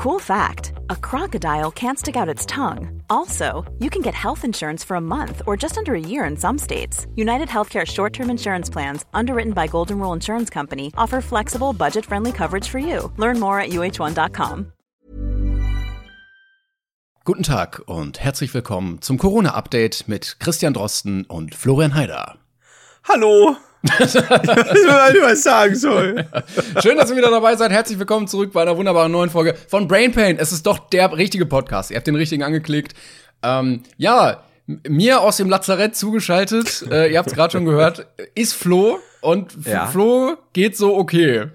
Cool fact a crocodile can't stick out its tongue. Also, you can get health insurance for a month or just under a year in some states. United Healthcare short term insurance plans, underwritten by Golden Rule Insurance Company, offer flexible, budget friendly coverage for you. Learn more at uh1.com. Guten Tag und herzlich willkommen zum Corona-Update mit Christian Drosten und Florian Haider. Hallo! Ich nicht, was sagen soll. Schön, dass ihr wieder dabei seid. Herzlich willkommen zurück bei einer wunderbaren neuen Folge von Brain Pain. Es ist doch der richtige Podcast. Ihr habt den richtigen angeklickt. Ähm, ja, mir aus dem Lazarett zugeschaltet, äh, ihr habt es gerade schon gehört, ist Flo. Und ja. Flo geht so okay.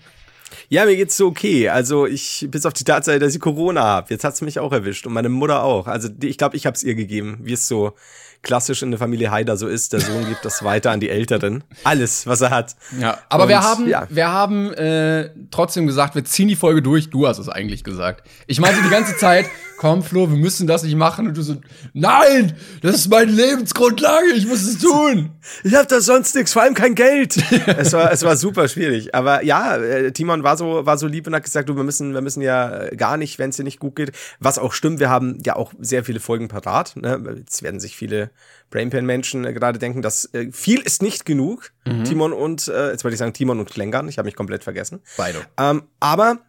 Ja, mir geht's so okay. Also ich, bis auf die Tatsache, dass ich Corona habe. Jetzt hat's mich auch erwischt und meine Mutter auch. Also ich glaube, ich habe es ihr gegeben, wie es so klassisch in der Familie Haider so ist. Der Sohn gibt das weiter an die Älteren. Alles, was er hat. Ja, aber und, wir haben, ja. wir haben äh, trotzdem gesagt, wir ziehen die Folge durch. Du hast es eigentlich gesagt. Ich meinte die ganze Zeit, komm Flo, wir müssen das nicht machen. Und du so, nein, das ist meine Lebensgrundlage, ich muss es tun. Ich habe da sonst nichts, vor allem kein Geld. es, war, es war super schwierig. Aber ja, äh, Timon war so, war so lieb und hat gesagt, du, wir müssen, wir müssen ja gar nicht, wenn es dir nicht gut geht. Was auch stimmt, wir haben ja auch sehr viele Folgen parat. Ne? Jetzt werden sich viele Brainpan-Menschen äh, gerade denken, dass äh, viel ist nicht genug. Mhm. Timon und, äh, jetzt wollte ich sagen Timon und Klängern, ich habe mich komplett vergessen. Beide. Ähm, aber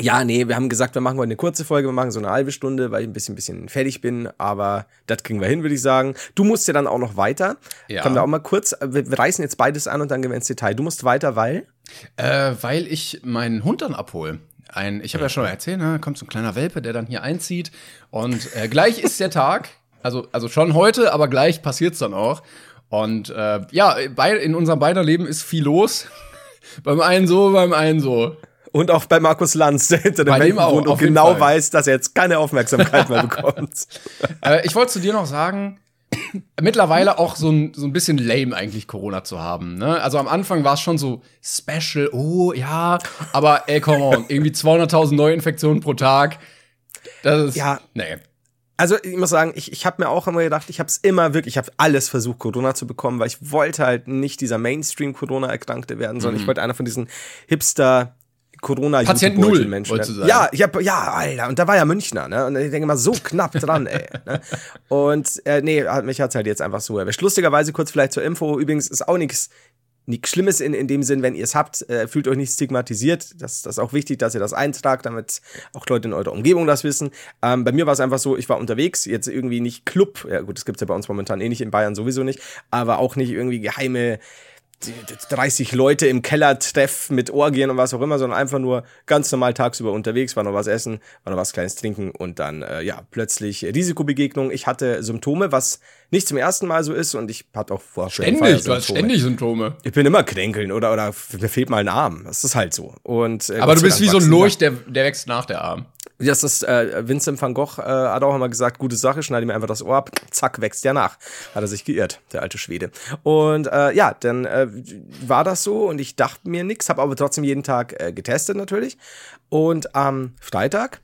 ja, nee, wir haben gesagt, wir machen heute eine kurze Folge, wir machen so eine halbe Stunde, weil ich ein bisschen, bisschen fertig bin, aber das kriegen wir hin, würde ich sagen. Du musst ja dann auch noch weiter. Ja. Können wir auch mal kurz, wir, wir reißen jetzt beides an und dann gehen wir ins Detail. Du musst weiter, weil? Äh, weil ich meinen Hund dann abhole. Ein, ich habe ja schon erzählt, ne, kommt so ein kleiner Welpe, der dann hier einzieht und äh, gleich ist der Tag, also, also schon heute, aber gleich passiert's dann auch. Und äh, ja, bei, in unserem beider Leben ist viel los. beim einen so, beim einen so. Und auch bei Markus Lanz, der hinter dem Welpen wohnt und genau Fall. weiß, dass er jetzt keine Aufmerksamkeit mehr bekommt. äh, ich wollte zu dir noch sagen, mittlerweile auch so ein, so ein bisschen lame eigentlich Corona zu haben. Ne? Also am Anfang war es schon so special, oh ja, aber ey, come on, irgendwie 200.000 Neuinfektionen pro Tag. Das ist, ja, nee. Also ich muss sagen, ich, ich habe mir auch immer gedacht, ich habe es immer wirklich, ich habe alles versucht, Corona zu bekommen, weil ich wollte halt nicht dieser Mainstream-Corona-Erkrankte werden, sondern mhm. ich wollte einer von diesen Hipster- Corona Patient Null, Menschen. Ne? Ja, ich hab, ja, Alter, und da war ja Münchner, ne? Und ich denke mal, so knapp dran, ey. Ne? Und äh, nee, mich hat's halt jetzt einfach so erwischt. Lustigerweise kurz vielleicht zur Info, übrigens ist auch nichts nichts Schlimmes in, in dem Sinn, wenn ihr es habt, äh, fühlt euch nicht stigmatisiert. Das, das ist auch wichtig, dass ihr das eintragt, damit auch Leute in eurer Umgebung das wissen. Ähm, bei mir war es einfach so, ich war unterwegs, jetzt irgendwie nicht Club, ja gut, das gibt's ja bei uns momentan eh nicht, in Bayern sowieso nicht, aber auch nicht irgendwie geheime 30 Leute im Keller treff mit Orgien und was auch immer, sondern einfach nur ganz normal tagsüber unterwegs, war noch was essen, war noch was kleines trinken und dann, äh, ja, plötzlich Risikobegegnung. Ich hatte Symptome, was nicht zum ersten Mal so ist und ich hatte auch vorher Ständig, du hast ständig Symptome. Ich bin immer kränkeln oder, oder mir fehlt mal ein Arm. Das ist halt so. Und, äh, Aber du bist wie so ein Lurch, der, der wächst nach der Arm. Das ist äh, Vincent van Gogh äh, hat auch immer gesagt, gute Sache, schneide mir einfach das Ohr ab, zack, wächst ja nach. Hat er sich geirrt, der alte Schwede. Und äh, ja, dann äh, war das so und ich dachte mir nix, habe aber trotzdem jeden Tag äh, getestet natürlich. Und am Freitag,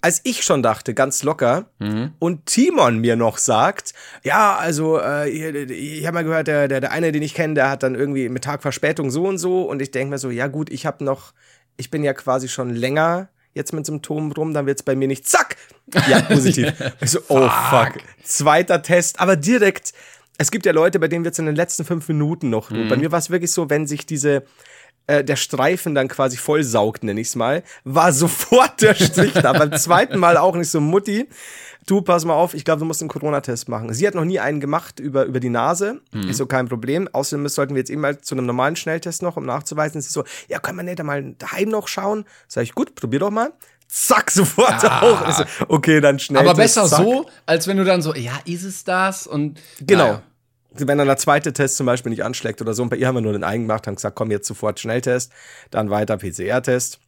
als ich schon dachte, ganz locker, mhm. und Timon mir noch sagt, ja, also äh, ich, ich habe mal gehört, der, der, der eine, den ich kenne, der hat dann irgendwie mit Tag Verspätung so und so und ich denke mir so, ja gut, ich habe noch, ich bin ja quasi schon länger jetzt mit Symptomen rum, dann wird's bei mir nicht, zack, ja, positiv. ich so, oh fuck. Zweiter Test, aber direkt, es gibt ja Leute, bei denen wird's in den letzten fünf Minuten noch. Mhm. Bei mir war es wirklich so, wenn sich diese, äh, der Streifen dann quasi vollsaugt, nenne ich's mal, war sofort der Strich da. Beim zweiten Mal auch nicht so Mutti du, pass mal auf, ich glaube, du musst einen Corona-Test machen. Sie hat noch nie einen gemacht über, über die Nase. Mhm. Ist so kein Problem. Außerdem sollten wir jetzt eben mal zu einem normalen Schnelltest noch, um nachzuweisen. Sie so, ja, können wir nicht mal daheim noch schauen? Sag ich, gut, probier doch mal. Zack, sofort ah. auch. So, okay, dann schnell. Aber besser zack. so, als wenn du dann so, ja, ist es das? Und genau. Naja. Wenn dann der zweite Test zum Beispiel nicht anschlägt oder so, und bei ihr haben wir nur den einen gemacht, haben gesagt, komm jetzt sofort Schnelltest, dann weiter PCR-Test.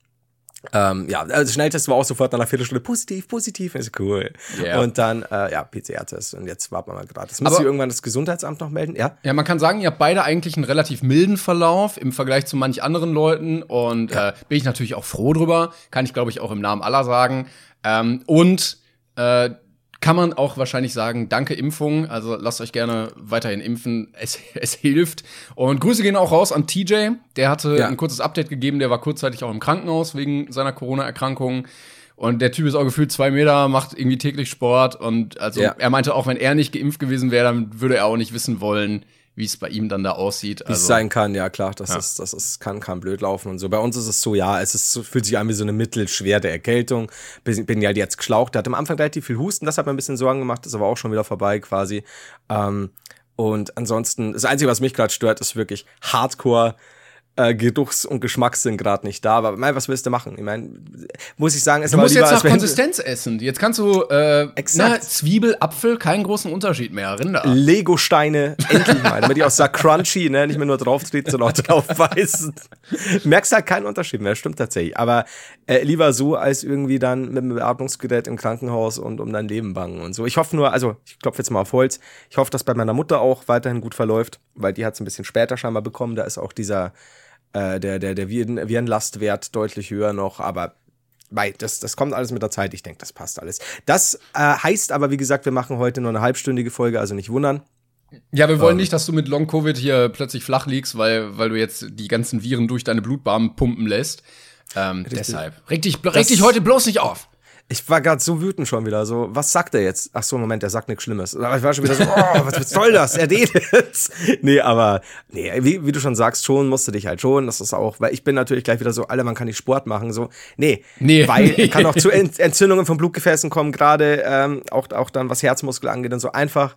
Ähm, ja, also Schnelltest war auch sofort nach einer Viertelstunde positiv, positiv, ist cool. Yeah. Und dann, äh, ja, PCR-Test. Und jetzt warten wir mal gerade. Das muss sich irgendwann das Gesundheitsamt noch melden, ja? Ja, man kann sagen, ihr habt beide eigentlich einen relativ milden Verlauf im Vergleich zu manch anderen Leuten. Und ja. äh, bin ich natürlich auch froh drüber. Kann ich, glaube ich, auch im Namen aller sagen. Ähm, und äh, kann man auch wahrscheinlich sagen, danke Impfung. Also lasst euch gerne weiterhin impfen. Es, es hilft. Und Grüße gehen auch raus an TJ. Der hatte Ja. ein kurzes Update gegeben. Der war kurzzeitig auch im Krankenhaus wegen seiner Corona-Erkrankung. Und der Typ ist auch gefühlt zwei Meter, macht irgendwie täglich Sport. Und also Ja. er meinte auch, wenn er nicht geimpft gewesen wäre, dann würde er auch nicht wissen wollen, wie es bei ihm dann da aussieht. Wie es Also, sein kann, ja klar, das Ja. ist, das ist, kann, kann blöd laufen und so. Bei uns ist es so, ja, es ist, fühlt sich an wie so eine mittelschwere Erkältung. Bin, bin ja jetzt geschlaucht, der hat am Anfang relativ viel Husten, das hat mir ein bisschen Sorgen gemacht, ist aber auch schon wieder vorbei quasi. Ähm, und ansonsten, das Einzige, was mich gerade stört, ist wirklich Hardcore. Äh, Geruchs- und Geschmackssinn gerade nicht da, aber mein, was willst du machen? Ich meine, muss ich sagen, es Du war musst lieber, jetzt nach Konsistenz essen. Jetzt kannst du äh, na, Zwiebel, Apfel, keinen großen Unterschied mehr. Rinder. Lego-Steine endlich mal, damit die auch sag crunchy, ne, nicht mehr nur drauf treten, sondern auch drauf beißen. Merkst halt keinen Unterschied mehr, stimmt tatsächlich. Aber äh, lieber so, als irgendwie dann mit einem Beatmungsgerät im Krankenhaus und um dein Leben bangen und so. Ich hoffe nur, also ich klopfe jetzt mal auf Holz, ich hoffe, dass bei meiner Mutter auch weiterhin gut verläuft, weil die hat es ein bisschen später scheinbar bekommen. Da ist auch dieser, äh, der, der, der Viren Virenlastwert deutlich höher noch, aber Mei, das, das kommt alles mit der Zeit. Ich denke, das passt alles. Das äh, heißt aber, wie gesagt, wir machen heute nur eine halbstündige Folge, also nicht wundern. Ja, wir wollen Ähm. nicht, dass du mit Long Covid hier plötzlich flach liegst, weil, weil du jetzt die ganzen Viren durch deine Blutbahn pumpen lässt. Ähm, deshalb. Reg dich, reg dich heute bloß nicht auf. Ich war gerade so wütend schon wieder. So, was sagt er jetzt? Ach so, Moment, der sagt nichts Schlimmes. Aber ich war schon wieder so, oh, was, soll das? Er redet. nee, aber, nee, wie, wie du schon sagst, schon musst du dich halt schon. Das ist auch, weil ich bin natürlich gleich wieder so, Alter, man kann nicht Sport machen. So, nee, Nee, weil nee. kann auch zu Ent Entzündungen von Blutgefäßen kommen, gerade ähm, auch, auch dann, was Herzmuskel angeht und so. Einfach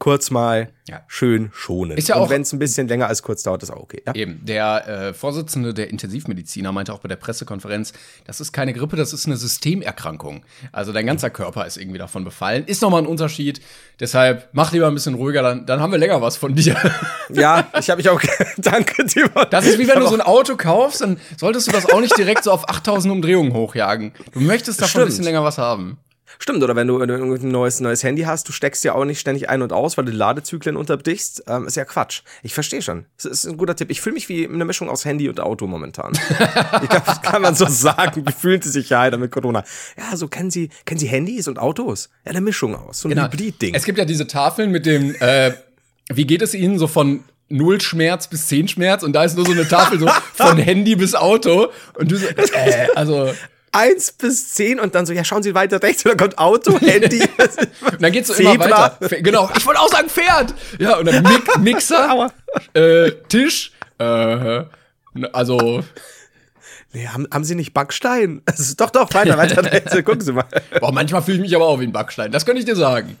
kurz mal Ja. schön schonen. Ist ja und auch- wenn es ein bisschen länger als kurz dauert, ist auch okay. Ja? Eben, der äh, Vorsitzende der Intensivmediziner meinte auch bei der Pressekonferenz, das ist keine Grippe, das ist eine Systemerkrankung. Also dein ganzer Körper ist irgendwie davon befallen. Ist nochmal ein Unterschied. Deshalb mach lieber ein bisschen ruhiger, dann, dann haben wir länger was von dir. Ja, ich habe mich auch. Danke, Timon. Das ist wie wenn du so ein Auto kaufst, dann solltest du das auch nicht direkt so auf 8000 Umdrehungen hochjagen. Du möchtest davon ein Stimmt. bisschen länger was haben. Stimmt, oder wenn du, wenn du ein neues, neues Handy hast, du steckst ja auch nicht ständig ein und aus, weil du Ladezyklen unterbrichst. Ähm, ist ja Quatsch. Ich verstehe schon. Das ist ein guter Tipp. Ich fühle mich wie eine Mischung aus Handy und Auto momentan. ich glaube, das kann man so sagen. Gefühlte Sicherheit mit Corona. Ja, so kennen Sie, kennen Sie Handys und Autos? Ja, eine Mischung aus. So ein Hybrid-Ding. Genau. Es gibt ja diese Tafeln mit dem, äh, wie geht es Ihnen so von Null Schmerz bis zehn Schmerz und da ist nur so eine Tafel so von Handy bis Auto und du so, äh, also Eins bis zehn und dann so, ja, schauen Sie weiter rechts, und dann kommt Auto, Handy. und dann geht's so immer weiter. Genau, ich wollte auch sagen Pferd. Ja, und dann Mik Mixer, äh, Tisch, äh, also nee, haben, haben Sie nicht Backstein? Das ist doch, doch, weiter, weiter rechts. Gucken Sie mal. boah, manchmal fühle ich mich aber auch wie ein Backstein. Das könnte ich dir sagen.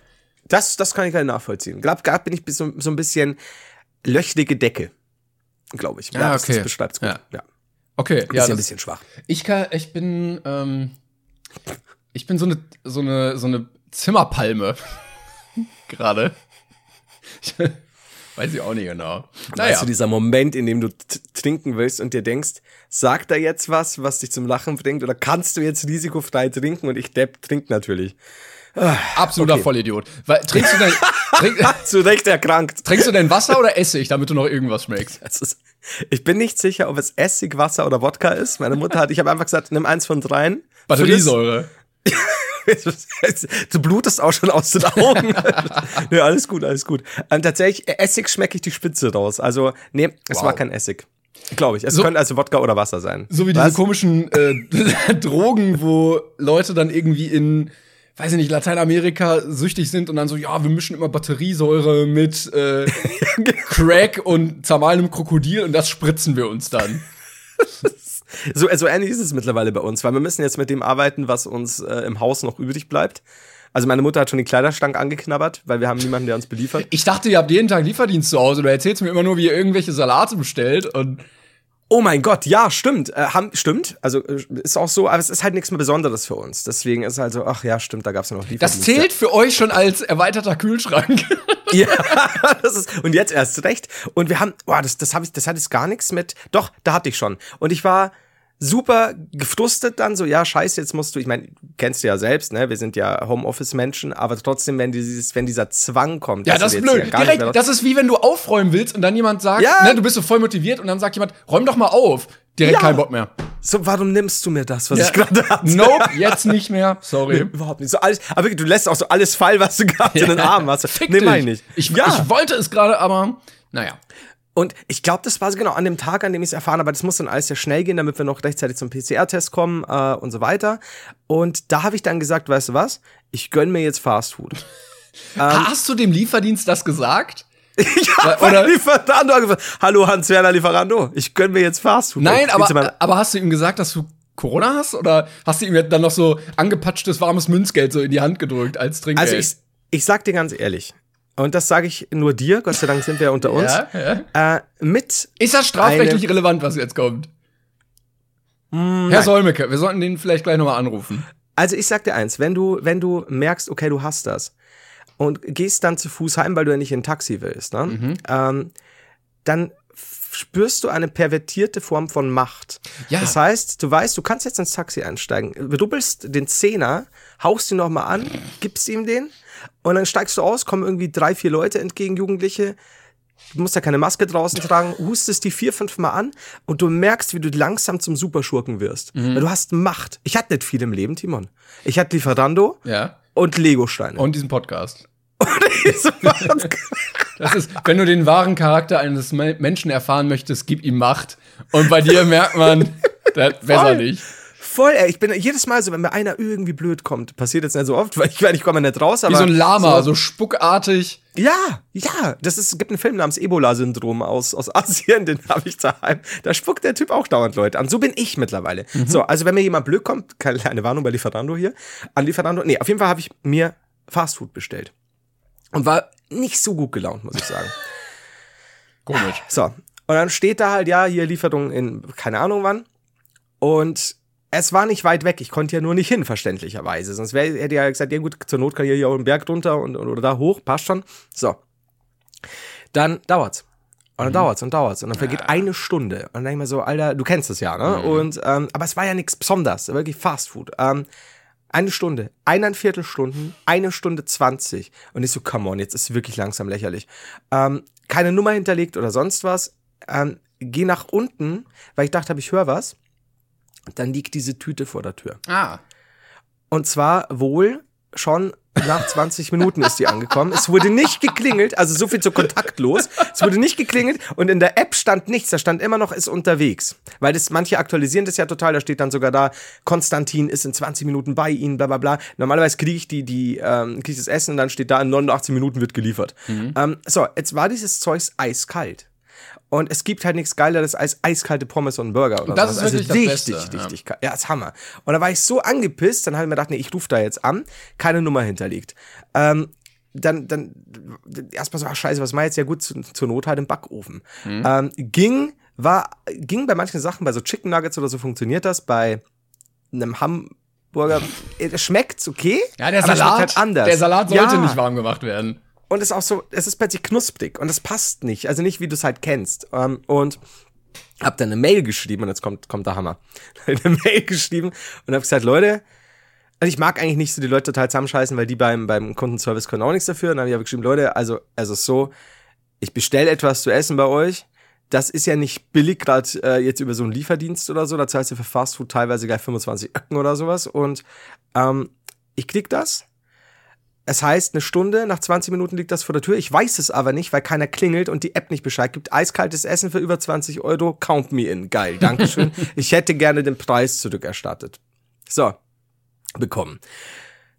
Das, das kann ich gar nicht nachvollziehen. Glaub, gerade bin ich so, so ein bisschen löchrige Decke. Glaube ich. Ja, das, okay. das beschreibt's gut. Ja. Ja. Okay, Ist ja, ja ein bisschen schwach. ich kann, ich bin, ähm, ich bin so eine, so eine, so eine Zimmerpalme gerade. Weiß ich auch nicht genau. Weißt du, dieser Moment, in dem du trinken willst und dir denkst, sagt er jetzt was, was dich zum Lachen bringt, oder kannst du jetzt risikofrei trinken? Und ich Depp trink natürlich. absoluter okay. Vollidiot. Weil, trinkst du dein, trink, Zu Recht erkrankt. trinkst du dein Wasser oder Essig, damit du noch irgendwas schmeckst? Das ist, ich bin nicht sicher, ob es Essig, Wasser oder Wodka ist. Meine Mutter hat, ich habe einfach gesagt, nimm eins von dreien. Batteriesäure. Du blutest auch schon aus den Augen. ja, alles gut, alles gut. Ähm, tatsächlich, äh, Essig schmecke ich die Spitze raus. Also, nee, es Wow. war kein Essig. Glaube ich. Es So- könnte also Wodka oder Wasser sein. So wie diese Was? komischen äh, Drogen, wo Leute dann irgendwie in, weiß ich nicht, Lateinamerika süchtig sind und dann so, ja, wir mischen immer Batteriesäure mit äh, Crack und zermahlenem Krokodil und das spritzen wir uns dann. So, so ähnlich ist es mittlerweile bei uns, weil wir müssen jetzt mit dem arbeiten, was uns äh, im Haus noch übrig bleibt. Also meine Mutter hat schon die Kleiderstank angeknabbert, weil wir haben niemanden, der uns beliefert. Ich dachte, ihr habt jeden Tag Lieferdienst zu Hause. Du erzählst mir immer nur, wie ihr irgendwelche Salate bestellt und Oh mein Gott, ja, stimmt. Äh, haben, stimmt. Also äh, ist auch so, aber es ist halt nichts mehr Besonderes für uns. Deswegen ist halt so, ach ja, stimmt, da gab es ja noch das Lieferdienst. zählt für euch schon als erweiterter Kühlschrank. Ja, das ist, und jetzt erst recht. Und wir haben, boah, das, das, hab ich, das hat jetzt gar nichts mit. Doch, da hatte ich schon. Und ich war super gefrustet dann, so, ja, scheiße, jetzt musst du, ich meine, kennst du ja selbst, ne? Wir sind ja Homeoffice-Menschen, aber trotzdem, wenn dieses, wenn dieser Zwang kommt, Ja, das ist blöd. nicht Direkt, das ist wie wenn du aufräumen willst und dann jemand sagt, Ja. ne, du bist so voll motiviert und dann sagt jemand, räum doch mal auf. direkt Ja. kein Bock mehr. So, warum nimmst du mir das, was Ja. ich gerade hatte? Nope, jetzt nicht mehr. Sorry. Nee, überhaupt nicht. So alles, aber wirklich, du lässt auch so alles fallen, was du gerade in den Armen hast. Fick nee, dich. meine ich. Ich, ja. ich wollte es gerade, aber naja. Und ich glaube, das war so genau an dem Tag, an dem ich es erfahren habe, aber das muss dann alles sehr schnell gehen, damit wir noch rechtzeitig zum PCR-Test kommen äh, und so weiter. Und da habe ich dann gesagt, weißt du was? Ich gönn mir jetzt Fast Food. Hast du dem Lieferdienst das gesagt? ja, Oder- Lieferando angefangen. Hallo Hans-Werner Lieferando, ich gönn mir jetzt Fast Food. Nein, aber, aber hast du ihm gesagt, dass du Corona hast? Oder hast du ihm dann noch so angepatschtes warmes Münzgeld so in die Hand gedrückt als Trinkgeld? also ich, ich sag dir ganz ehrlich, und das sage ich nur dir, Gott sei Dank sind wir ja unter uns, ja, ja. äh, mit Ist das strafrechtlich relevant, was jetzt kommt? Hm, Herr Solmecke, wir sollten den vielleicht gleich nochmal anrufen. Also ich sag dir eins, wenn du, wenn du merkst, okay, du hast das und gehst dann zu Fuß heim, weil du ja nicht in ein Taxi willst, ne? Mhm. ähm, dann spürst du eine pervertierte Form von Macht. Ja. Das heißt, du weißt, du kannst jetzt ins Taxi einsteigen, rubbelst den Zehner, haust ihn nochmal an, gibst ihm den und dann steigst du aus, kommen irgendwie drei, vier Leute entgegen, Jugendliche, Du musst ja keine Maske draußen tragen, hustest die vier, fünf Mal an und du merkst, wie du langsam zum Superschurken wirst. Mhm. Weil du hast Macht. Ich hatte nicht viel im Leben, Timon. Ich hatte Lieferando Ja. und Legosteine. Und diesen Podcast. Das ist, wenn du den wahren Charakter eines Me- Menschen erfahren möchtest, gib ihm Macht. Und bei dir merkt man, das besser nicht. Voll, ey. Ich bin jedes Mal so, wenn mir einer irgendwie blöd kommt, passiert jetzt nicht so oft, weil ich, weil ich komme nicht raus, aber. Wie so ein Lama, so so spuckartig. Ja, ja, das ist, es gibt einen Film namens Ebola-Syndrom aus, aus Asien, den habe ich daheim. Da spuckt der Typ auch dauernd Leute an. So bin ich mittlerweile. So, also wenn mir jemand blöd kommt, keine Warnung bei Lieferando hier, an Lieferando, nee, auf jeden Fall habe ich mir Fastfood bestellt. Und war nicht so gut gelaunt, muss ich sagen. Komisch. So, und dann steht da halt, ja, hier Lieferung in keine Ahnung wann. Und es war nicht weit weg. Ich konnte ja nur nicht hin, verständlicherweise. Sonst wär, hätte ja gesagt, ja gut, zur Not kann ich hier auch einen Berg runter und, oder da hoch, passt schon. So. Dann dauert's. Und dann dauert's und dauert's. Und dann vergeht eine Stunde. Und dann denk ich mir so, Alter, du kennst das ja, ne? Und, ähm, aber es war ja nichts Besonderes, wirklich Fast Food. Ähm, eine Stunde, eineinviertel Stunden, eine Stunde zwanzig. Und ich so, come on, jetzt ist wirklich langsam lächerlich. Ähm, keine Nummer hinterlegt oder sonst was. Ähm, geh nach unten, weil ich dachte, hab, ich höre was. Dann liegt diese Tüte vor der Tür. Ah. Und zwar wohl schon nach 20 Minuten ist die angekommen. Es wurde nicht geklingelt, also so viel zu kontaktlos. Es wurde nicht geklingelt und in der App stand nichts. Da stand immer noch ist unterwegs. Weil das manche aktualisieren das ja total. Da steht dann sogar da, Konstantin ist in 20 Minuten bei Ihnen, bla bla bla. Normalerweise kriege ich die, die, ähm, krieg ich das Essen und dann steht da, in 89 Minuten wird geliefert. Ähm, so, jetzt war dieses Zeugs eiskalt. Und es gibt halt nichts Geileres als eiskalte Pommes und Burger oder Das so. ist wirklich das richtig, Beste, ja. richtig, ja. ist Hammer. Und da war ich so angepisst, dann habe ich mir gedacht, nee, ich rufe da jetzt an, keine Nummer hinterlegt. Ähm, dann, dann erstmal so, ach scheiße, was mach ich jetzt? Ja gut, zu, zur Not halt im Backofen. Mhm. Ähm, ging, war, ging bei manchen Sachen, bei so Chicken Nuggets oder so funktioniert das, bei einem Hamburger, äh, schmeckt's okay, Ja, der Salat, halt anders. der Salat sollte Ja. nicht warm gemacht werden. Und es ist auch so, es ist plötzlich knusprig und es passt nicht. Also nicht, wie du es halt kennst. Ähm, und hab dann eine Mail geschrieben und jetzt kommt, kommt der Hammer. eine Mail geschrieben und hab gesagt, Leute, also ich mag eigentlich nicht so die Leute total zusammenscheißen, weil die beim, beim Kundenservice können auch nichts dafür. Und dann habe ich aber geschrieben, Leute, also, also so, ich bestelle etwas zu essen bei euch. Das ist ja nicht billig, gerade äh, jetzt über so einen Lieferdienst oder so. Da zahlst du für Fastfood teilweise gleich 25 Öcken oder sowas. Und ähm, ich klick das. Es heißt, eine Stunde, nach 20 Minuten liegt das vor der Tür. Ich weiß es aber nicht, weil keiner klingelt und die App nicht Bescheid gibt. Eiskaltes Essen für über 20 Euro, count me in. Geil, Dankeschön. ich hätte gerne den Preis zurückerstattet. So, bekommen.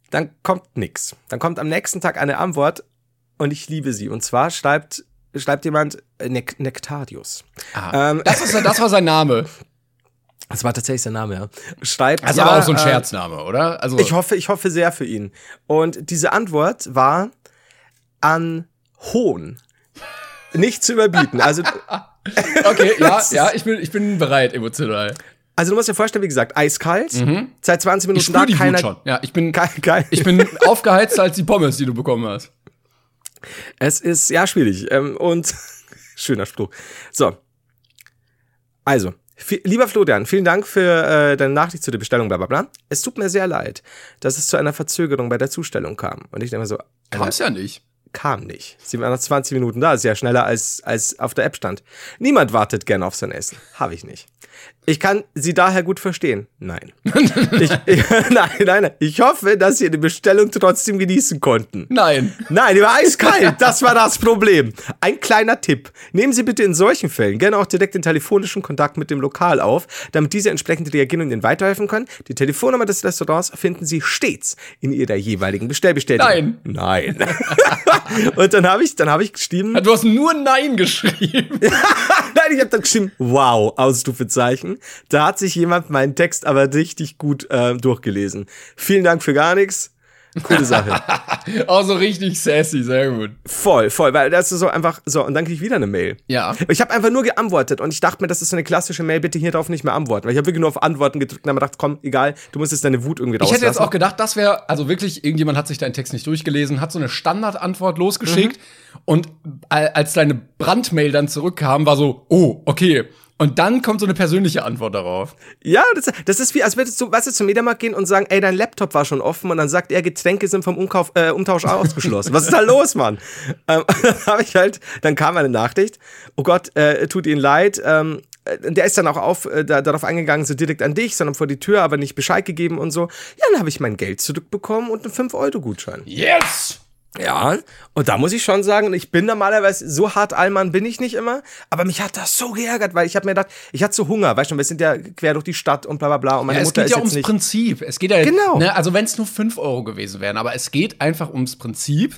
Dann kommt nix. Dann kommt am nächsten Tag eine Antwort und ich liebe sie. Und zwar schreibt, schreibt jemand äh, Nek Nektarius. Ah. Ähm, Das, ist, das war sein Name. Das war tatsächlich sein Name, ja. Schreibt. Also ja, aber auch so ein äh, Scherzname, oder? Also Ich hoffe, ich hoffe sehr für ihn. Und diese Antwort war an Hohn. Nicht zu überbieten. Also, okay, ja, ja, ich bin, ich bin bereit emotional. also du musst dir vorstellen, wie gesagt, eiskalt, seit 20 Mhm. Ich Minuten da, die keiner. Wut schon. Ja, ich bin, Geil, geil. ich bin aufgeheizter als die Pommes, die du bekommen hast. Es ist ja schwierig. Ähm, und schöner Spruch. So. Also, lieber Florian, vielen Dank für äh, deine Nachricht zu der Bestellung, bla bla bla. Es tut mir sehr leid, dass es zu einer Verzögerung bei der Zustellung kam. Und ich denke mir so, Kam es ja nicht. kam nicht. Sie waren nach 20 Minuten da, ist ja schneller als, als auf der App stand. Niemand wartet gern auf sein Essen. Habe ich nicht. Ich kann Sie daher gut verstehen. Nein. ich, ich, nein, nein, nein. Ich hoffe, dass Sie die Bestellung trotzdem genießen konnten. Nein. Nein, die war eiskalt. Das war das Problem. Ein kleiner Tipp. Nehmen Sie bitte in solchen Fällen gerne auch direkt den telefonischen Kontakt mit dem Lokal auf, damit diese entsprechend reagieren und Ihnen weiterhelfen können. Die Telefonnummer des Restaurants finden Sie stets in Ihrer jeweiligen Bestellbestätigung. Nein. Nein. und dann habe ich, dann habe ich geschrieben. Du hast nur Nein geschrieben. Ich habe dann geschrieben, wow, Ausrufezeichen. Da hat sich jemand meinen Text aber richtig gut äh, durchgelesen. Vielen Dank für gar nichts. Coole Sache. Auch so richtig sassy, sehr gut. Voll, voll, weil das ist so einfach, so, und dann krieg ich wieder eine Mail. Ja. Ich habe einfach nur geantwortet und ich dachte mir, das ist so eine klassische Mail, bitte hier drauf nicht mehr antworten. Weil ich habe wirklich nur auf Antworten gedrückt und habe gedacht, komm, egal, du musst jetzt deine Wut irgendwie Ich rauslassen. hätte jetzt auch gedacht, das wäre, also wirklich, irgendjemand hat sich deinen Text nicht durchgelesen, hat so eine Standardantwort losgeschickt und al- als deine Brandmail dann zurückkam, war so, oh, okay. Und dann kommt so eine persönliche Antwort darauf. Ja, das, das ist wie, als würdest du, weißt du, zum Mediamarkt gehen und sagen, ey, dein Laptop war schon offen und dann sagt er, Getränke sind vom Umkauf, äh, Umtausch ausgeschlossen. Was ist da los, Mann? Ähm, dann habe ich halt, dann kam eine Nachricht, oh Gott, äh, tut Ihnen leid, ähm, äh, der ist dann auch auf, äh, da, darauf eingegangen, so direkt an dich, sondern vor die Tür, aber nicht Bescheid gegeben und so. Ja, dann habe ich mein Geld zurückbekommen und einen 5-Euro-Gutschein. Yes! Ja, und da muss ich schon sagen, ich bin normalerweise so hart Allmann bin ich nicht immer, aber mich hat das so geärgert, weil ich habe mir gedacht, ich hatte so Hunger, weißt du, wir sind ja quer durch die Stadt und bla bla bla und meine Ja, es Mutter geht ist ja jetzt ums nicht Prinzip. Es geht ja Genau. Ne, also wenn es nur 5 Euro gewesen wären, aber es geht einfach ums Prinzip,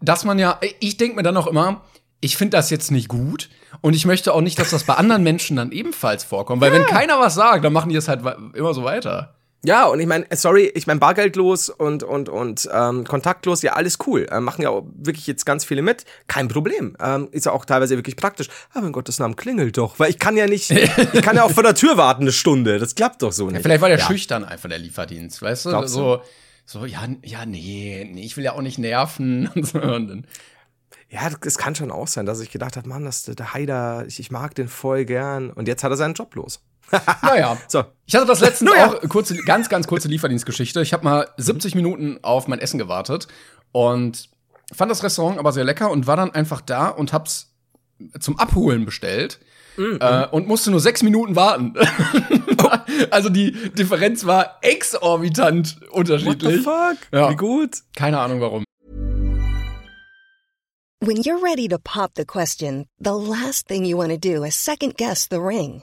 dass man ja, ich denke mir dann auch immer, ich finde das jetzt nicht gut und ich möchte auch nicht, dass das bei anderen Menschen dann ebenfalls vorkommt, weil wenn keiner was sagt, dann machen die es halt immer so weiter. Ja, und ich meine, sorry, ich meine bargeldlos und und und ähm, kontaktlos, ja alles cool, äh, machen ja auch wirklich jetzt ganz viele mit, kein Problem, ähm, ist ja auch teilweise wirklich praktisch. Aber in Gottes Namen klingelt doch, weil ich kann ja nicht, ich kann ja auch vor der Tür warten eine Stunde, das klappt doch so nicht. Vielleicht war der ja. schüchtern einfach der Lieferdienst, weißt du? Glaubst so, so, ja, ja, nee, nee, ich will ja auch nicht nerven und so. Und dann, Ja, es kann schon auch sein, dass ich gedacht habe, Mann, das der Haider, ich, ich mag den voll gern und jetzt hat er seinen Job los. naja. So, Ich hatte das letztens Naja. auch kurze, ganz, ganz kurze Lieferdienstgeschichte. Ich habe mal 70 Minuten auf mein Essen gewartet und fand das Restaurant aber sehr lecker und war dann einfach da und hab's zum Abholen bestellt. Äh, und musste nur sechs Minuten warten. also die Differenz war exorbitant what unterschiedlich. the fuck? Ja. Wie gut? Keine Ahnung warum. When you're ready to pop the question, the last thing you want to do is second guess the ring.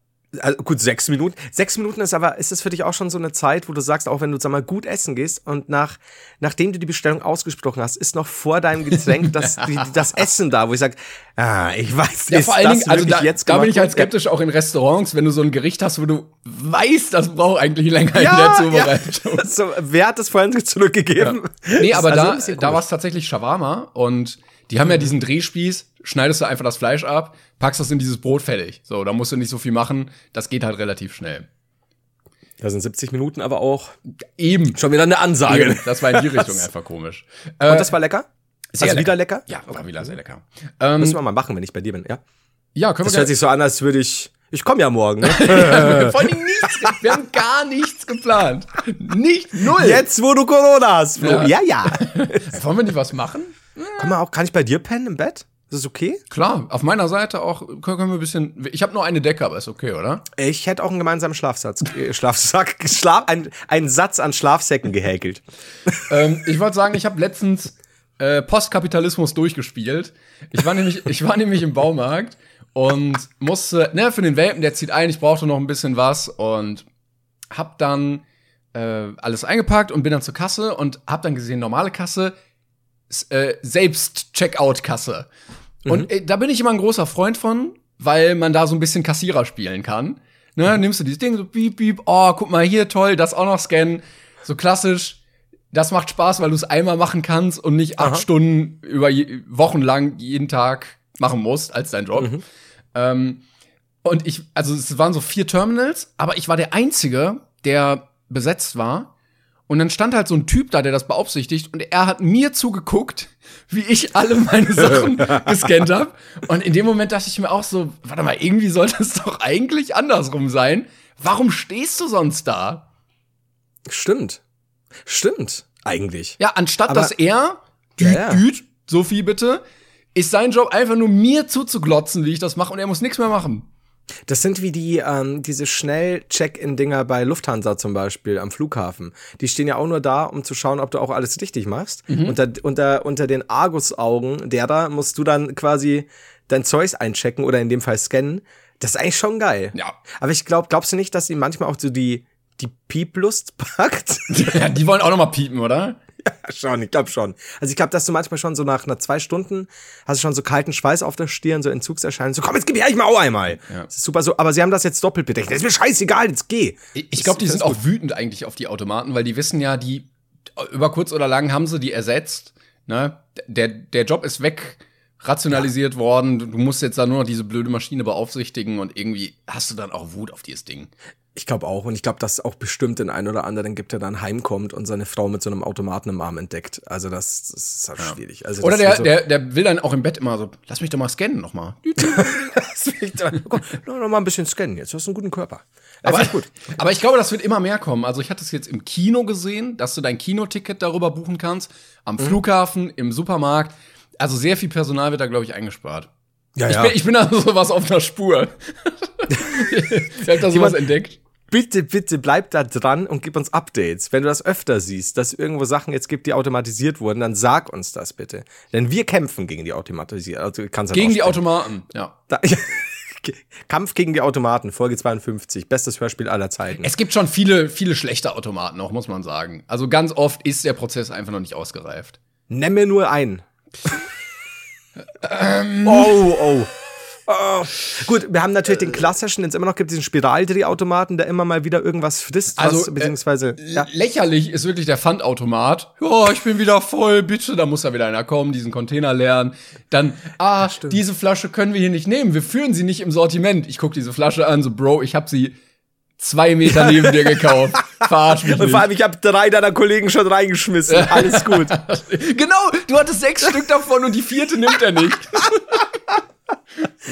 also gut, sechs Minuten. Sechs Minuten ist aber, ist es für dich auch schon so eine Zeit, wo du sagst, auch wenn du, sag mal, gut essen gehst und nach, nachdem du die Bestellung ausgesprochen hast, ist noch vor deinem Getränk das, die, das Essen da, wo ich sag, ah, ich weiß, Ja, ist vor allen Dingen, also da, jetzt da bin ich halt skeptisch auch in Restaurants, wenn du so ein Gericht hast, wo du weißt, das braucht eigentlich länger in der Ja, Zubereitung. ja. So, wer hat das vorhin zurückgegeben? Nee, Das aber also da, da war es tatsächlich Shawarma und die haben ja diesen Drehspieß, schneidest du einfach das Fleisch ab, packst das in dieses Brot fertig. So, da musst du nicht so viel machen, das geht halt relativ schnell. Da sind 70 Minuten aber auch Eben. schon wieder eine Ansage. Eben. Das war in die Richtung einfach komisch. Äh, Und das war lecker? sehr also wieder lecker? Ja, war wieder sehr lecker. Ähm, Müssen wir mal machen, wenn ich bei dir bin, ja? ja, können Das wir hört sich so an, als würde ich. Ich komme ja morgen. Ne? gerne. Vor allem nichts, wir haben gar nichts geplant. Nicht, null. Jetzt, wo du Corona hast, Flo. Ja. Ja, ja. Wollen wir nicht was machen? Komm mal auch, kann ich bei dir pennen im Bett? Ist das okay? Klar, auf meiner Seite auch können wir ein bisschen. Ich habe nur eine Decke, aber ist okay, oder? Ich hätte auch einen gemeinsamen Schlafsatz, äh, Schlafsack, Schlaf, ein, einen Satz an Schlafsäcken gehäkelt. ähm, ich wollte sagen, ich habe letztens äh, Postkapitalismus durchgespielt. Ich war nämlich, ich war nämlich im Baumarkt und musste, ne, für den Welpen, der zieht ein, ich brauchte noch ein bisschen was und hab dann äh, alles eingepackt und bin dann zur Kasse und hab dann gesehen, normale Kasse, äh, selbst Checkout-Kasse. Und äh, da bin ich immer ein großer Freund von, weil man da so ein bisschen Kassierer spielen kann. Ne, nimmst du dieses Ding so piep, piep, oh, guck mal hier, toll, das auch noch scannen. So klassisch. Das macht Spaß, weil du es einmal machen kannst und nicht acht Aha. Stunden über je, Wochen lang jeden Tag machen musst als dein Job. Ähm, und ich, also es waren so vier Terminals, aber ich war der Einzige, der besetzt war. Und dann stand halt so ein Typ da, der das beaufsichtigt, und er hat mir zugeguckt, wie ich alle meine Sachen gescannt habe. Und in dem Moment dachte ich mir auch so, warte mal, irgendwie sollte es doch eigentlich andersrum sein. Warum stehst du sonst da? Stimmt. Stimmt. Eigentlich. Ja, anstatt Aber- dass er, düt, Ja, ja. düt, Sophie bitte, ist sein Job einfach nur mir zuzuglotzen, wie ich das mache, und er muss nichts mehr machen. Das sind wie die, ähm, diese Schnell-Check-In-Dinger bei Lufthansa zum Beispiel am Flughafen. Die stehen ja auch nur da, um zu schauen, ob du auch alles richtig machst. Unter, unter, unter den Argus-Augen derer musst du dann quasi dein Zeugs einchecken oder in dem Fall scannen. Das ist eigentlich schon geil. Ja. Aber ich glaube, glaubst du nicht, dass sie manchmal auch so die, die Pieplust packt? Ja, die wollen auch noch mal piepen, oder? schon, ich glaube schon. Also ich glaube, dass du manchmal schon so nach, nach zwei Stunden hast du schon so kalten Schweiß auf der Stirn, so Entzugserscheinungen. So, komm, jetzt gib mir eigentlich mal auch einmal. Ja. Das ist super so, aber sie haben das jetzt doppelt bedeckt. Das ist mir scheißegal, jetzt geh. Ich, ich glaube, die sind auch wütend eigentlich auf die Automaten, weil die wissen ja, die über kurz oder lang haben sie die ersetzt. Ne? Der, der Job ist weg rationalisiert worden. Du du musst jetzt da nur noch diese blöde Maschine beaufsichtigen und irgendwie hast du dann auch Wut auf dieses Ding. Ich glaube auch. Und ich glaube, dass auch bestimmt den einen oder anderen gibt, der dann heimkommt und seine Frau mit so einem Automaten im Arm entdeckt. Also das, das ist halt schwierig. Also Oder das der, so, der, der will dann auch im Bett immer so, lass mich doch mal scannen nochmal. das will ich dann, komm, noch mal ein bisschen scannen jetzt. Du hast einen guten Körper. Ja, Aber, gut. aber ich glaube, das wird immer mehr kommen. Also ich hatte es jetzt im Kino gesehen, dass du dein Kinoticket darüber buchen kannst, am Mhm. Flughafen, im Supermarkt. Also sehr viel Personal wird da, glaube ich, eingespart. Ja, Ich, ja. bin, ich bin da sowas auf einer Spur. ich habe da sowas entdeckt. Bitte, bitte bleib da dran und gib uns Updates. Wenn du das öfter siehst, dass irgendwo Sachen jetzt gibt, die automatisiert wurden, dann sag uns das bitte. Denn wir kämpfen gegen die Automatisierung. Also, Gegen die ausstellen. Automaten, ja. Da, Kampf gegen die Automaten, Folge 52, bestes Hörspiel aller Zeiten. Es gibt schon viele, viele schlechte Automaten auch, muss man sagen. Also ganz oft ist der Prozess einfach noch nicht ausgereift. Nenn mir nur einen. Ähm. Oh, oh. Oh. Gut, wir haben natürlich den klassischen, den es immer noch gibt, diesen Spiraldrehautomaten, der immer mal wieder irgendwas frisst, Also, was, beziehungsweise, L- ja. Lächerlich ist wirklich der Pfandautomat. Ja, ich bin wieder voll, bitte. Da muss da wieder einer kommen, diesen Container leeren. Dann, ah, diese Flasche können wir hier nicht nehmen. Wir führen sie nicht im Sortiment. Ich guck diese Flasche an, so, Bro, ich hab sie zwei Meter neben dir gekauft. Verarsch mich Und vor nicht. allem, ich habe drei deiner Kollegen schon reingeschmissen. Alles gut. Genau, du hattest sechs Stück davon und die vierte nimmt er nicht.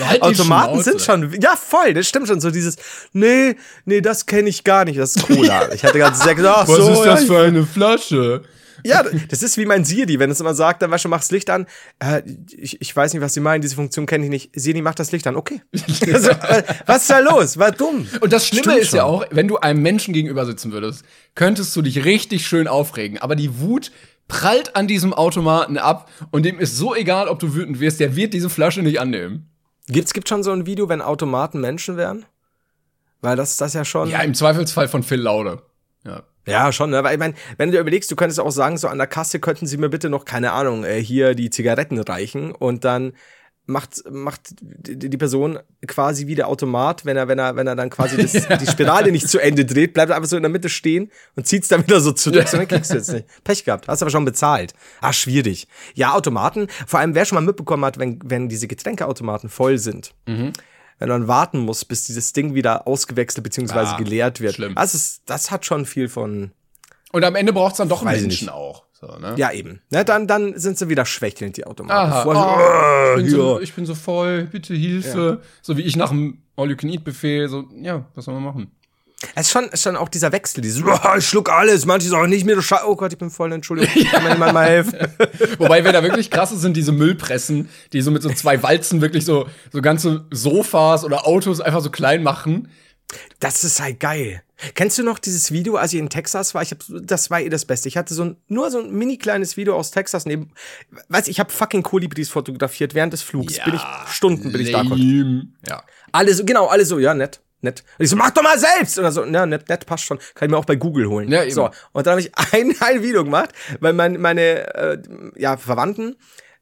Halt die Automaten sind schon, ja voll, das stimmt schon, so dieses, nee, nee, das kenne ich gar nicht, das ist Cola. Ich hatte gerade gesagt, ach Was so, ist ja, das für eine Flasche? Ja, das ist wie mein Siri, wenn es immer sagt, dann weißt du, machst Licht an. Äh, ich, ich weiß nicht, was sie meinen, diese Funktion kenne ich nicht. Siri macht das Licht an, okay. also, äh, was ist da los? War dumm. Und das Schlimme Stimmt ist ja schon. auch, wenn du einem Menschen gegenüber sitzen würdest, könntest du dich richtig schön aufregen. Aber die Wut prallt an diesem Automaten ab und dem ist so egal, ob du wütend wirst, der wird diese Flasche nicht annehmen. Gibt's gibt schon so ein Video, wenn Automaten Menschen wären? Weil das das ja schon. Ja, im Zweifelsfall von Phil Laude. Ja. Ja, schon, ne? Weil ich meine, wenn du dir überlegst, du könntest auch sagen, so an der Kasse könnten sie mir bitte noch, keine Ahnung, äh, hier die Zigaretten reichen und dann macht, macht die, Person quasi wie der Automat, wenn er, wenn er, wenn er dann quasi das, die Spirale nicht zu Ende dreht, bleibt einfach so in der Mitte stehen und zieht's dann wieder so zurück, so dann kriegst du jetzt nicht. Pech gehabt, hast aber schon bezahlt. Ah, schwierig. Ja, Automaten, vor allem wer schon mal mitbekommen hat, wenn, wenn diese Getränkeautomaten voll sind. Mhm. Wenn man warten muss, bis dieses Ding wieder ausgewechselt bzw. Ah, geleert wird. schlimm. Das, ist, das hat schon viel von, Und am Ende braucht's dann doch ich Menschen nicht. auch. So, ne? ja, eben. Ne, dann, dann sind sie wieder schwächelnd, die Automaten. Aha, Vorher- oh, ich, bin so, ich bin so voll, bitte Hilfe. So wie ich nach dem All-You-Can-Eat-Buffet, so, ja, was soll man machen? Es ist schon, ist schon auch dieser Wechsel, dieses, oh, ich schluck alles, manche sagen nicht mehr, du Scheiße, oh Gott, ich bin voll, Entschuldigung, kann mir jemand mal helfen? Wobei, wer da wirklich krass ist, sind diese Müllpressen, die so mit so zwei Walzen wirklich so, so ganze Sofas oder Autos einfach so klein machen. Das ist halt geil. Kennst du noch dieses Video, als ich in Texas war? Ich hab, das war eh das Beste. Ich hatte so ein, nur so ein mini kleines Video aus Texas neben, weiß ich, habe fucking Kolibris fotografiert während des Flugs. bin ich Stunden bin ich da. konnte. Ja. Alle so, genau, alle so, ja, nett, nett. Und ich so, mach doch mal selbst! Oder so, ja, nett, nett, passt schon. Kann ich mir auch bei Google holen. Ja, eben. So, und dann habe ich ein, ein Video gemacht, weil mein, meine äh, ja, Verwandten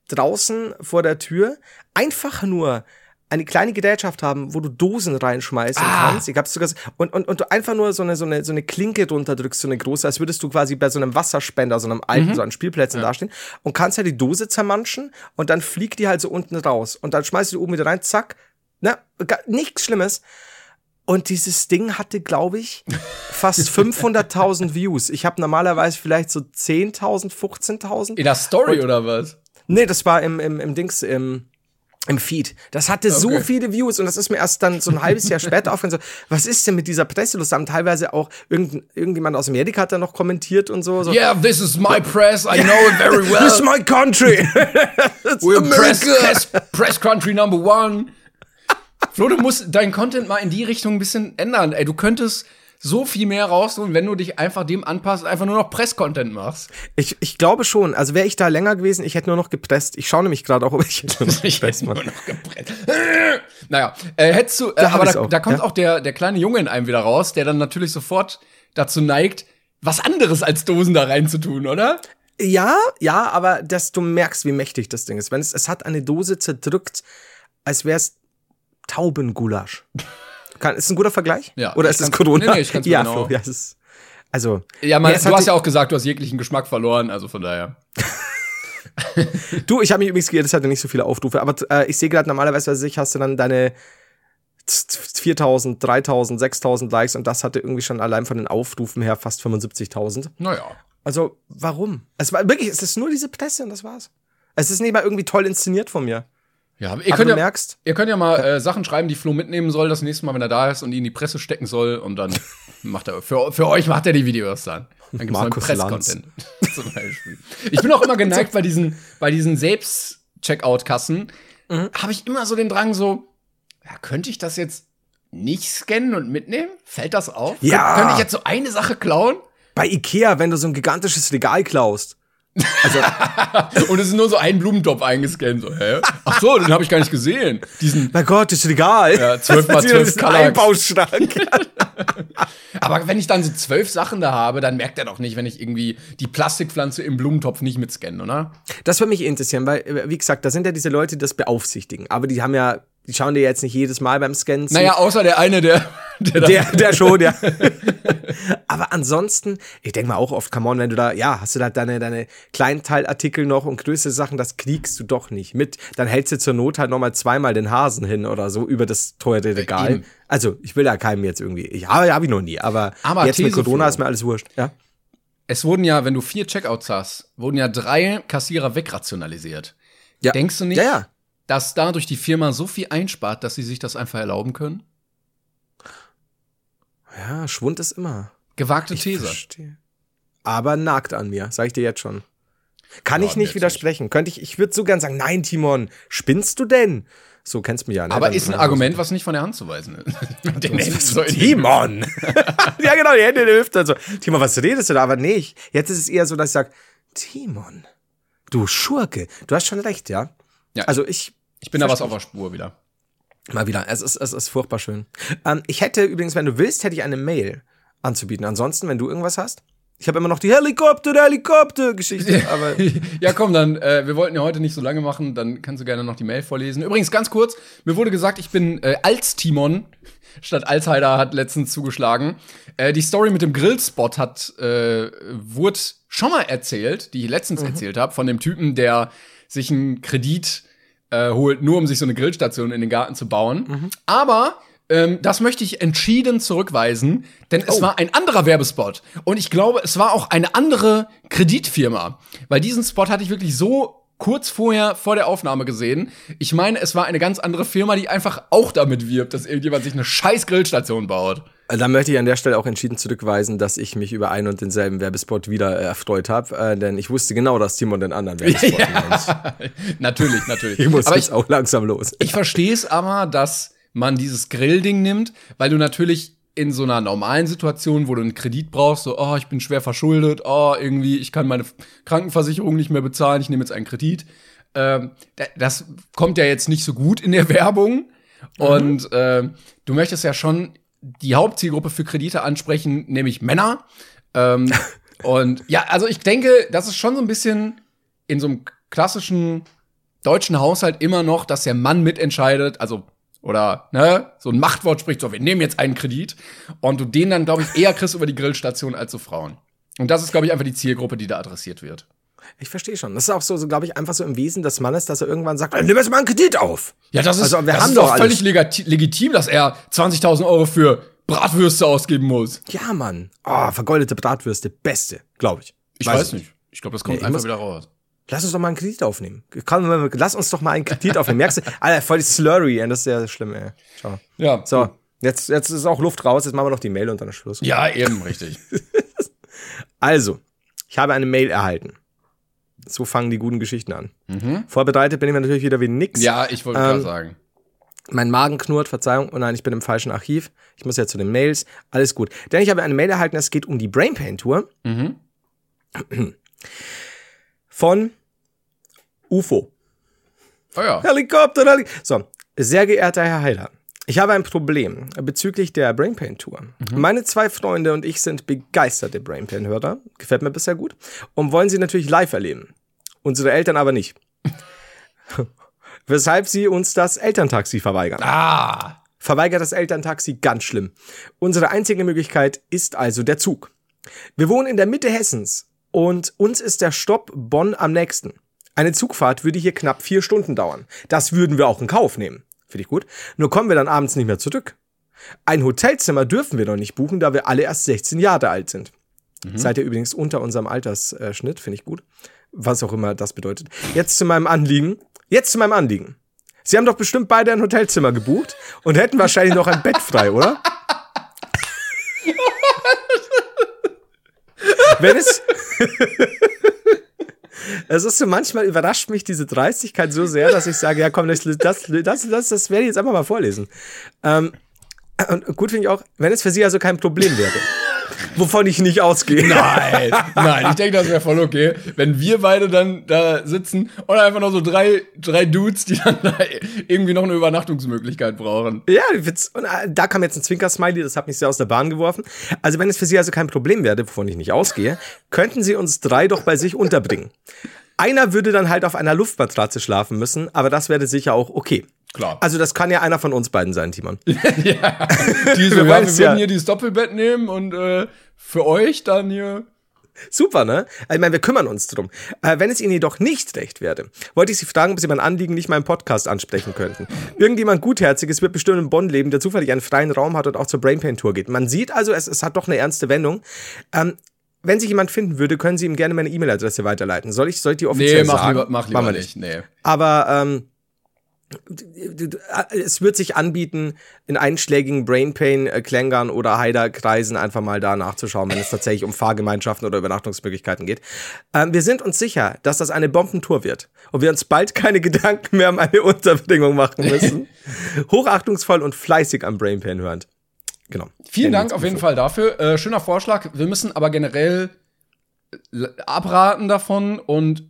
draußen vor der Tür einfach nur eine kleine Gerätschaft haben, wo du Dosen reinschmeißen Ah. kannst. Ich hab's sogar und, und, und du einfach nur so eine, so eine, so eine Klinke drunter drückst, so eine große, als würdest du quasi bei so einem Wasserspender, so einem alten, so an Spielplätzen dastehen und kannst ja die Dose zermanschen und dann fliegt die halt so unten raus und dann schmeißt du die oben wieder rein, zack, ne, gar- nichts Schlimmes. Und dieses Ding hatte, glaube ich, fast 500.000 Views. Ich habe normalerweise vielleicht so 10.000, 15.000. In der Story oder was? Nee, das war im, im, im Dings, im, im Feed. Das hatte so Okay. viele Views und das ist mir erst dann so ein halbes Jahr später aufgefallen. So, was ist denn mit dieser Presselust? Da haben teilweise auch irgend, irgendjemand aus Amerika hat da noch kommentiert und so. so Yeah, this is my press. I know it very This is well. my country. We're press, America. press, press Country Number One. Flo, du musst deinen Content mal in die Richtung ein bisschen ändern. Ey, du könntest so viel mehr rausholen, wenn du dich einfach dem anpasst, einfach nur noch Press-Content machst. Ich, ich glaube schon. Also wäre ich da länger gewesen, ich hätte nur noch gepresst. Ich schaue nämlich gerade auch, ob ich hätte nur noch gepresst, Mann. nur noch gepresst. naja, äh, hättest du, äh, Da aber da, auch, da kommt ja. auch der, der kleine Junge in einem wieder raus, der dann natürlich sofort dazu neigt, was anderes als Dosen da reinzutun, oder? Ja, ja, aber dass du merkst, wie mächtig das Ding ist. Wenn es, es hat eine Dose zerdrückt, als wäre es Taubengulasch. Kann, ist ein guter Vergleich? Ja, Oder ist es Corona? nee, nee, ich kann's ja, genau. Flo, ja, es ist, also. Ja, man, Nee, du hast ja auch gesagt, du hast jeglichen Geschmack verloren, also von daher. Du, ich habe mich übrigens geirrt, es hatte nicht so viele Aufrufe, aber äh, ich sehe gerade normalerweise, weiß ich, hast du dann deine 4000, 3000, 6000 Likes und das hatte irgendwie schon allein von den Aufrufen her fast 75.000. Naja. Also, warum? Es war wirklich, es ist nur diese Presse und das war's. Es ist nicht mal irgendwie toll inszeniert von mir. Ja, ihr könnt ja, merkst, ihr könnt ja mal äh, Sachen schreiben, die Flo mitnehmen soll, das nächste Mal, wenn er da ist und die in die Presse stecken soll und dann macht er, für, für euch macht er die Videos dann. Dann gibt's Markus neuen Press-Content. Zum Beispiel. Ich bin auch immer geneigt bei diesen, bei diesen Selbst-Checkout-Kassen, Mhm. habe ich immer so den Drang so, ja, könnte ich das jetzt nicht scannen und mitnehmen? Fällt das auf? Ja. Könnte ich jetzt so eine Sache klauen? bei Ikea, wenn du so ein gigantisches Regal klaust. Und es ist nur so ein Blumentopf eingescannt. So, hä? Ach so, den habe ich gar nicht gesehen. Diesen Mein Gott, das Regal. Ja, 12 mal Das ist 12 diesen Kallax. Einbauschrank. Aber wenn ich dann so zwölf Sachen da habe, dann merkt er doch nicht, wenn ich irgendwie die Plastikpflanze im Blumentopf nicht mitscanne, oder? Das würde mich interessieren, weil, äh, wie gesagt, da sind ja diese Leute, die das beaufsichtigen. Aber die haben ja, die schauen dir jetzt nicht jedes Mal beim Scannen zu. Naja, außer der eine, der, der, Der, der schon, ja. Aber ansonsten, ich denke mal auch oft, come on, wenn du da, ja, hast du da deine, deine Kleinteilartikel noch und größere Sachen, das kriegst du doch nicht mit. Dann hältst du zur Not halt nochmal zweimal den Hasen hin oder so über das teure Regal. eben. Also, ich will da keinem jetzt irgendwie, ich habe, hab ich noch nie, aber, Aber jetzt mit These, Corona Flo. ist mir alles wurscht, ja. es wurden ja, wenn du vier Checkouts hast, wurden ja drei Kassierer wegrationalisiert. ja. Denkst du nicht, Ja, ja. Dass dadurch die Firma so viel einspart, dass sie sich das einfach erlauben können? Ja, Schwund ist immer. Gewagte Ich These. verstehe. Aber nagt an mir, sag ich dir jetzt schon. Kann Ja, ich nicht widersprechen. Könnte ich, ich würde so gern sagen, nein, Timon, spinnst du denn? So kennst du mich ja. Ne? Aber Dann- ist ein dann- Argument, was nicht von der Hand zu weisen ist. Den so Timon! ja, genau, die Hände in der Hüfte. Also, Timon, was redest du da? Aber nee, ich, jetzt ist es eher so, dass ich sage, Timon, du Schurke, du hast schon recht, ja? Ja. Also ich, Ich bin da was auf der Spur wieder. mal wieder, es ist, es ist furchtbar schön. Ähm, ich hätte übrigens, wenn du willst, hätte ich eine Mail anzubieten. Ansonsten, wenn du irgendwas hast, ich habe immer noch die Helikopter, der Helikopter-Geschichte, aber ja, komm, dann, äh, wir wollten ja heute nicht so lange machen, dann kannst du gerne noch die Mail vorlesen. Übrigens, ganz kurz, mir wurde gesagt, ich bin äh, Als-Timon statt Alsheider hat letztens zugeschlagen. Äh, die Story mit dem Grillspot hat, äh, wurde schon mal erzählt, die ich letztens erzählt habe, von dem Typen, der sich einen Kredit äh, holt, nur um sich so eine Grillstation in den Garten zu bauen. Aber ähm, das möchte ich entschieden zurückweisen, denn es war ein anderer Werbespot. Und ich glaube, es war auch eine andere Kreditfirma. Weil diesen Spot hatte ich wirklich so kurz vorher vor der Aufnahme gesehen. Ich meine, es war eine ganz andere Firma, die einfach auch damit wirbt, dass irgendjemand sich eine scheiß Grillstation baut. Da möchte ich an der Stelle auch entschieden zurückweisen, dass ich mich über einen und denselben Werbespot wieder äh, erfreut habe, äh, denn ich wusste genau, dass Timon den anderen Werbespot meint. natürlich, natürlich. Ich muss aber jetzt ich, auch langsam los. ich verstehe es aber, dass man dieses Grillding nimmt, weil du natürlich in so einer normalen Situation, wo du einen Kredit brauchst, so, oh, ich bin schwer verschuldet, oh, irgendwie, ich kann meine Krankenversicherung nicht mehr bezahlen, ich nehme jetzt einen Kredit. Ähm, da- das kommt ja jetzt nicht so gut in der Werbung. Und ähm, du möchtest ja schon die Hauptzielgruppe für Kredite ansprechen, nämlich Männer. Ähm, und ja, also ich denke, das ist schon so ein bisschen in so einem klassischen deutschen Haushalt immer noch, dass der Mann mitentscheidet, also oder ne, so ein Machtwort spricht, so wir nehmen jetzt einen Kredit und du den dann glaube ich eher kriegst über die Grillstation als so Frauen. Und das ist glaube ich einfach die Zielgruppe, die da adressiert wird. Ich verstehe schon. Das ist auch so, so glaube ich, einfach so im Wesen des Mannes, dass er irgendwann sagt, nimm jetzt mal einen Kredit auf. Ja, das ist, Also, wir das haben ist doch völlig legitim, dass er 20.000 Euro für Bratwürste ausgeben muss. Ja, Mann. Oh, vergoldete Bratwürste, beste, glaube ich. Ich weiß, nicht. Ich glaube, das kommt Nee, einfach muss- wieder raus. Lass uns doch mal einen Kredit aufnehmen. Kann, lass uns doch mal einen Kredit aufnehmen. Merkst du? Alter, voll die Slurry, ey. das ist sehr schlimm, ey. Schau. Ja. So, jetzt, jetzt ist auch Luft raus. Jetzt machen wir noch die Mail und dann Schluss. Ja, eben, richtig. Also, ich habe eine Mail erhalten. So fangen die guten Geschichten an. Vorbereitet bin ich mir natürlich wieder wie nix. Mhm. ja, ich wollte Ähm, gerade sagen. Mein Magen knurrt, Verzeihung. Oh nein, ich bin im falschen Archiv. Ich muss jetzt zu den Mails. Alles gut. Denn ich habe eine Mail erhalten, es geht um die Brain Pain Tour. Von UFO. Oh ja. Helikopter, Heli So, sehr geehrter Herr Heiler. Ich habe ein Problem bezüglich der Brain Pain Tour. Meine zwei Freunde und ich sind begeisterte Brain Pain Hörer. Gefällt mir bisher gut. Und wollen sie natürlich live erleben. Unsere Eltern aber nicht. Weshalb sie uns das Elterntaxi verweigern. Ah. Verweigert das Elterntaxi ganz schlimm. Unsere einzige Möglichkeit ist also der Zug. Wir wohnen in der Mitte Hessens und uns ist der Stopp Bonn am nächsten. Eine Zugfahrt würde hier knapp vier Stunden dauern. Das würden wir auch in Kauf nehmen. Finde ich gut. Nur kommen wir dann abends nicht mehr zurück. Ein Hotelzimmer dürfen wir noch nicht buchen, da wir alle erst 16 Jahre alt sind. Seid ihr übrigens unter unserem Altersschnitt, finde ich gut. Was auch immer das bedeutet. Jetzt zu meinem Anliegen. Jetzt zu meinem Anliegen. Sie haben doch bestimmt beide ein Hotelzimmer gebucht und hätten wahrscheinlich noch ein Bett frei, oder? Wenn es. Es ist so, manchmal überrascht mich diese Dreistigkeit so sehr, dass ich sage, ja komm, das, das, das, das, das werde ich jetzt einfach mal vorlesen. Ähm, und gut finde ich auch, wenn es für Sie also kein Problem wäre, wovon ich nicht ausgehe. Nein, nein, ich denke, das wäre voll okay, wenn wir beide dann da sitzen und einfach noch so drei, drei Dudes, die dann da irgendwie noch eine Übernachtungsmöglichkeit brauchen. Ja, und äh, da kam jetzt ein Zwinker-Smiley, das hat mich sehr aus der Bahn geworfen. Also wenn es für Sie also kein Problem wäre, wovon ich nicht ausgehe, könnten Sie uns drei doch bei sich unterbringen. Einer würde dann halt auf einer Luftmatratze schlafen müssen, aber das wäre sicher auch okay. Klar. Also das kann ja einer von uns beiden sein, Timon. Wir ja, wir wollen würden ja- hier dieses Doppelbett nehmen und äh, für euch dann hier. Super, ne? Ich meine, wir kümmern uns drum. Äh, wenn es Ihnen jedoch nicht recht werde, wollte ich Sie fragen, ob Sie mein Anliegen nicht mal im Podcast ansprechen könnten. Irgendjemand Gutherziges wird bestimmt in Bonn leben, der zufällig einen freien Raum hat und auch zur Brainpain Tour geht. Man sieht also, es, es hat doch eine ernste Wendung. Ähm, wenn sich jemand finden würde, können Sie ihm gerne meine E-Mail-Adresse weiterleiten. Soll ich, soll ich die offiziell Nee, mach sagen? lieber, mach lieber Machen wir nicht. Nee. Aber ähm, es wird sich anbieten, in einschlägigen Brainpain-Klängern oder Haider-Kreisen einfach mal da nachzuschauen, wenn es tatsächlich um Fahrgemeinschaften oder Übernachtungsmöglichkeiten geht. Ähm, wir sind uns sicher, dass das eine Bombentour wird und wir uns bald keine Gedanken mehr um eine Unterbedingung machen müssen. Hochachtungsvoll und fleißig am Brainpain hörend. Genau. Vielen Dank auf jeden. Fall dafür. Äh, schöner Vorschlag. Wir müssen aber generell l- abraten davon und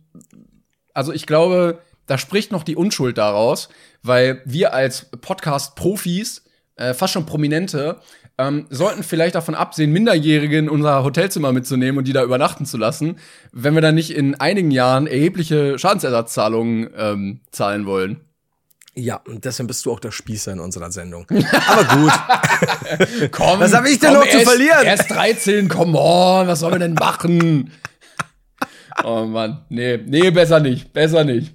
also ich glaube, da spricht noch die Unschuld daraus, weil wir als Podcast-Profis, äh, fast schon Prominente, ähm, sollten vielleicht davon absehen, Minderjährige in unser Hotelzimmer mitzunehmen und die da übernachten zu lassen, wenn wir dann nicht in einigen Jahren erhebliche Schadensersatzzahlungen ähm, zahlen wollen. Ja, und deswegen bist du auch der Spießer in unserer Sendung. Aber gut. Komm, Was hab ich denn komm, noch zu er ist- verlieren? Er ist 13, come on, was sollen wir denn machen? oh Mann, nee, nee, besser nicht, besser nicht.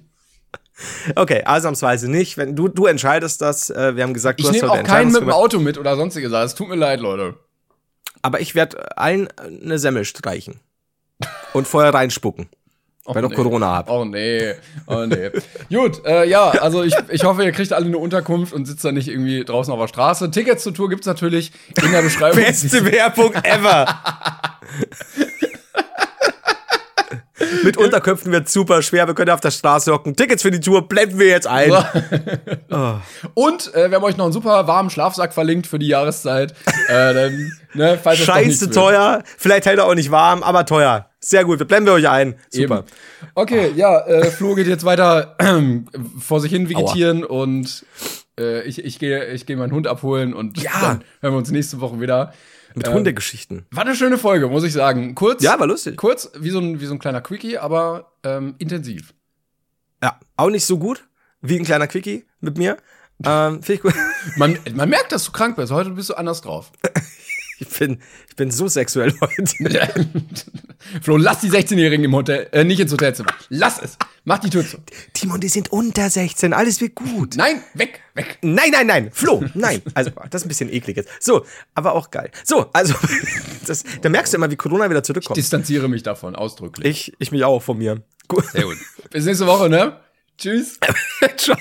Okay, ausnahmsweise nicht. Wenn du, du entscheidest das, äh, wir haben gesagt, du Ich hast nehme heute auch keinen mit dem. Auto mit oder sonstiges. Es tut mir leid, Leute. Aber ich werde allen eine Semmel streichen. Und vorher reinspucken. Oh, Weil ich noch Corona hab. Oh nee, oh nee. Gut, äh, ja, also ich, ich hoffe, ihr kriegt alle eine Unterkunft und sitzt da nicht irgendwie draußen auf der Straße. Tickets zur Tour gibt's natürlich in der Beschreibung. Beste Werbung ever. Mit Unterköpfen wird super schwer. Wir können auf der Straße hocken. Tickets für die Tour blenden wir jetzt ein. Und äh, wir haben euch noch einen super warmen Schlafsack verlinkt für die Jahreszeit. äh, dann, ne, Scheiße teuer. Vielleicht hält er auch nicht warm, aber teuer. Sehr gut. Wir blenden wir euch ein. Super. Eben. Okay, ja, äh, Flo geht jetzt weiter vor sich hin vegetieren und äh, ich, ich gehe ich geh meinen Hund abholen und Ja. dann hören wir uns nächste Woche wieder. Mit Hundegeschichten. War eine schöne Folge, muss ich sagen. Kurz, Ja, war lustig. kurz wie so ein, wie so ein kleiner Quickie, aber ähm, intensiv. Ja. Auch nicht so gut wie ein kleiner Quickie mit mir. Ähm, ich gut. Man, man merkt, dass du krank bist. Heute bist du anders drauf. Ich bin, ich bin so sexuell heute. Flo, lass die 16-Jährigen im Hotel, äh, nicht ins Hotelzimmer. Lass es. Mach die Tür zu. Timon, die sind unter 16, alles wird gut. Nein, weg, weg. Nein, nein, nein, Flo, nein. Also, das ist ein bisschen eklig jetzt. So, aber auch geil. So, also, das, da merkst du immer, wie Corona wieder zurückkommt. Distanziere mich davon, ausdrücklich. Ich, ich mich auch von mir. Gut. Sehr gut. Bis nächste Woche, ne? Tschüss. Ciao.